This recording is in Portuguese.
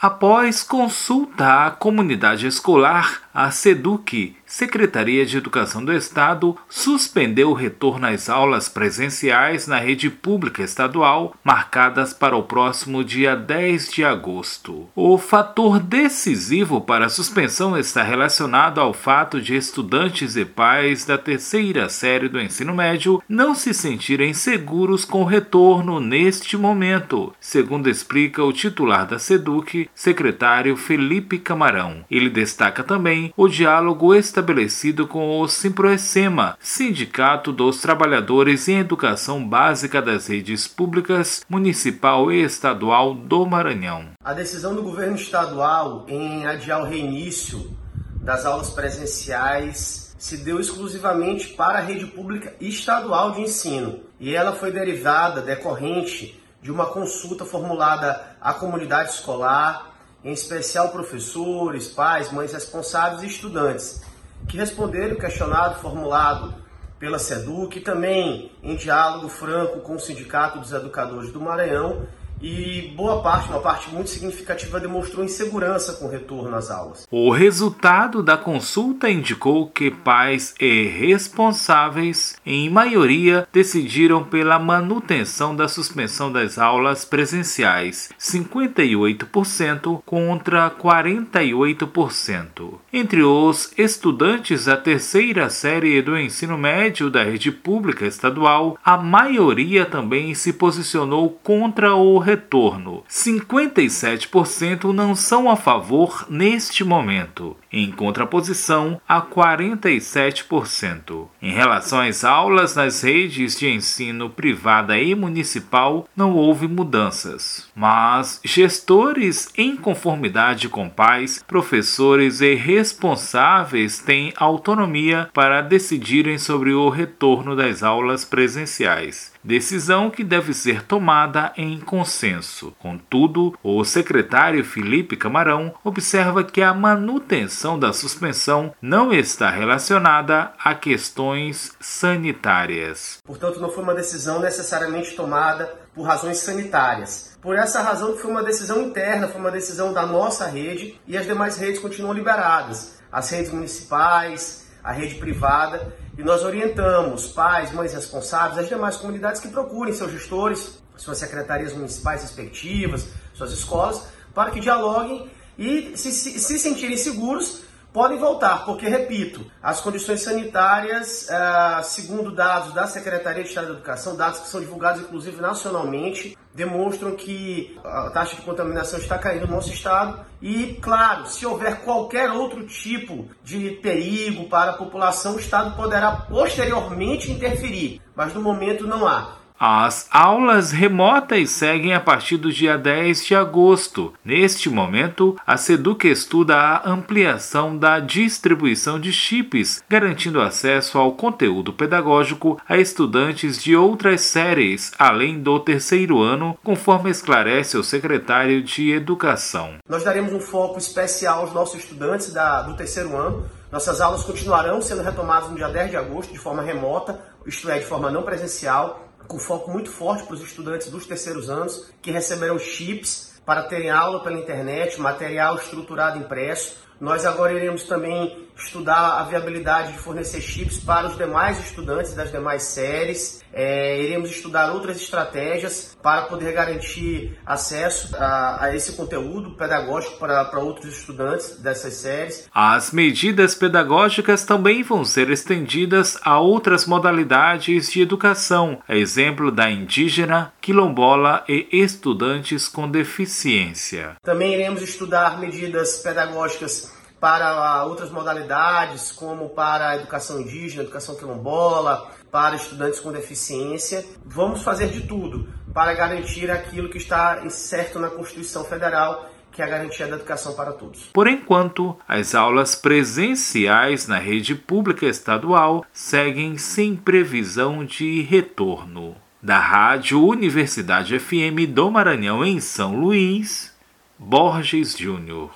Após consulta à comunidade escolar, a SEDUC, Secretaria de Educação do Estado, suspendeu o retorno às aulas presenciais na rede pública estadual, marcadas para o próximo dia 10 de agosto. O fator decisivo para a suspensão está relacionado ao fato de estudantes e pais da terceira série do ensino médio não se sentirem seguros com o retorno neste momento, segundo explica o titular da SEDUC, secretário Felipe Camarão. Ele destaca também o diálogo estabelecido com o Simproecema, Sindicato dos Trabalhadores em Educação Básica das Redes Públicas Municipal e Estadual do Maranhão. A decisão do governo estadual em adiar o reinício das aulas presenciais se deu exclusivamente para a rede pública estadual de ensino e ela foi derivada, decorrente de uma consulta formulada à comunidade escolar, em especial professores, pais, mães responsáveis e estudantes, que responderam o questionário formulado pela SEDUC e também em diálogo franco com o Sindicato dos Educadores do Maranhão e boa parte, uma parte muito significativa, demonstrou insegurança com o retorno às aulas. O resultado da consulta indicou que pais e responsáveis, em maioria, decidiram pela manutenção da suspensão das aulas presenciais, 58% contra 48%. Entre os estudantes da terceira série do ensino médio da rede pública estadual, a maioria também se posicionou contra o retorno. 57% não são a favor neste momento, em contraposição a 47%. Em relação às aulas nas redes de ensino privada e municipal, não houve mudanças, mas gestores em conformidade com pais, professores e responsáveis têm autonomia para decidirem sobre o retorno das aulas presenciais decisão que deve ser tomada em consenso. Contudo, o secretário Felipe Camarão observa que a manutenção da suspensão não está relacionada a questões sanitárias. Portanto, não foi uma decisão necessariamente tomada por razões sanitárias. Por essa razão, foi uma decisão interna, foi uma decisão da nossa rede e as demais redes continuam liberadas. As redes municipais, a rede privada e nós orientamos pais, mães responsáveis, as demais comunidades que procurem seus gestores, suas secretarias municipais respectivas, suas escolas, para que dialoguem e se, se, se sentirem seguros podem voltar, porque, repito, as condições sanitárias, ah, segundo dados da Secretaria de Estado da Educação, dados que são divulgados inclusive nacionalmente, demonstram que a taxa de contaminação está caindo no nosso estado e, claro, se houver qualquer outro tipo de perigo para a população, o estado poderá posteriormente interferir, mas no momento não há. As aulas remotas seguem a partir do dia 10 de agosto. Neste momento, a SEDUC estuda a ampliação da distribuição de chips, garantindo acesso ao conteúdo pedagógico a estudantes de outras séries, além do terceiro ano, conforme esclarece o secretário de Educação. Nós daremos um foco especial aos nossos estudantes da, do terceiro ano. Nossas aulas continuarão sendo retomadas no dia 10 de agosto de forma remota, isto é, de forma não presencial com foco muito forte para os estudantes dos terceiros anos que receberão chips para terem aula pela internet, material estruturado impresso. Nós agora iremos também estudar a viabilidade de fornecer chips para os demais estudantes das demais séries. É, iremos estudar outras estratégias para poder garantir acesso a, a esse conteúdo pedagógico para, para outros estudantes dessas séries. As medidas pedagógicas também vão ser estendidas a outras modalidades de educação, a exemplo da indígena, quilombola e estudantes com deficiência. Também iremos estudar medidas pedagógicas para outras modalidades, como para a educação indígena, educação quilombola, para estudantes com deficiência. Vamos fazer de tudo para garantir aquilo que está certo na Constituição Federal, que é a garantia da educação para todos. Por enquanto, as aulas presenciais na rede pública estadual seguem sem previsão de retorno. Da Rádio Universidade FM do Maranhão em São Luís, Borges Júnior.